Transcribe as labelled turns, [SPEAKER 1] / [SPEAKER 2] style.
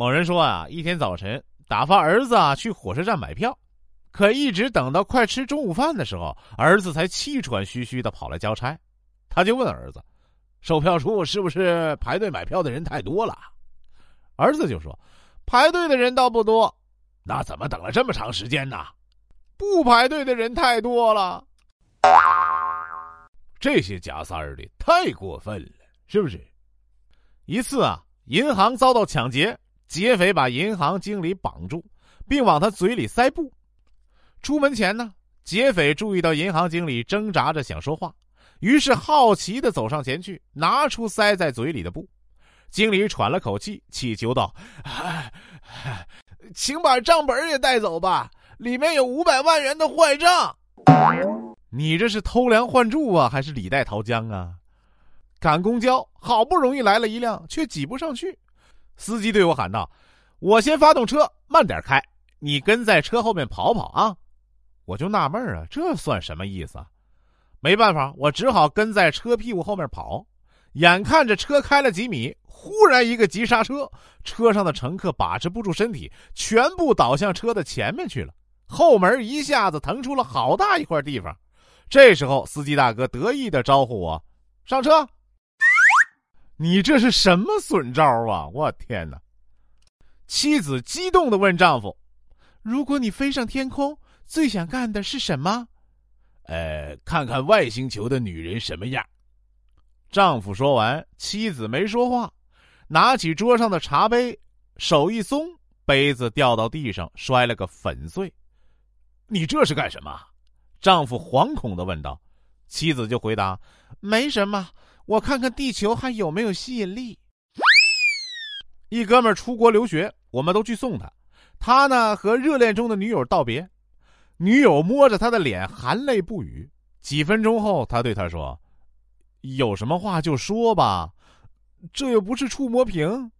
[SPEAKER 1] 某人说啊，一天早晨打发儿子啊去火车站买票，可一直等到快吃中午饭的时候，儿子才气喘吁吁的跑来交差。他就问儿子：“售票处是不是排队买票的人太多了？”儿子就说：“排队的人倒不多，那怎么等了这么长时间呢？不排队的人太多了。”这些假三儿的太过分了，是不是？一次啊，银行遭到抢劫，劫匪把银行经理绑住，并往他嘴里塞布。出门前呢，劫匪注意到银行经理挣扎着想说话，于是好奇的走上前去，拿出塞在嘴里的布。经理喘了口气，祈求道：“请把账本也带走吧，里面有五百万元的坏账。”你这是偷梁换柱啊，还是李代桃僵啊？赶公交，好不容易来了一辆，却挤不上去。司机对我喊道：“我先发动车，慢点开，你跟在车后面跑跑啊！”我就纳闷啊，这算什么意思啊？没办法，我只好跟在车屁股后面跑。眼看着车开了几米，忽然一个急刹车，车上的乘客把持不住身体，全部倒向车的前面去了，后门一下子腾出了好大一块地方。这时候，司机大哥得意的招呼我：“上车。”你这是什么损招啊！我天哪！妻子激动的问丈夫：“如果你飞上天空，最想干的是什么？”“呃，看看外星球的女人什么样。”丈夫说完，妻子没说话，拿起桌上的茶杯，手一松，杯子掉到地上，摔了个粉碎。“你这是干什么？”丈夫惶恐的问道，妻子就回答：“没什么，我看看地球还有没有吸引力。”一哥们儿出国留学，我们都去送他。他呢和热恋中的女友道别，女友摸着他的脸，含泪不语。几分钟后，他对他说：“有什么话就说吧，这又不是触摸屏。”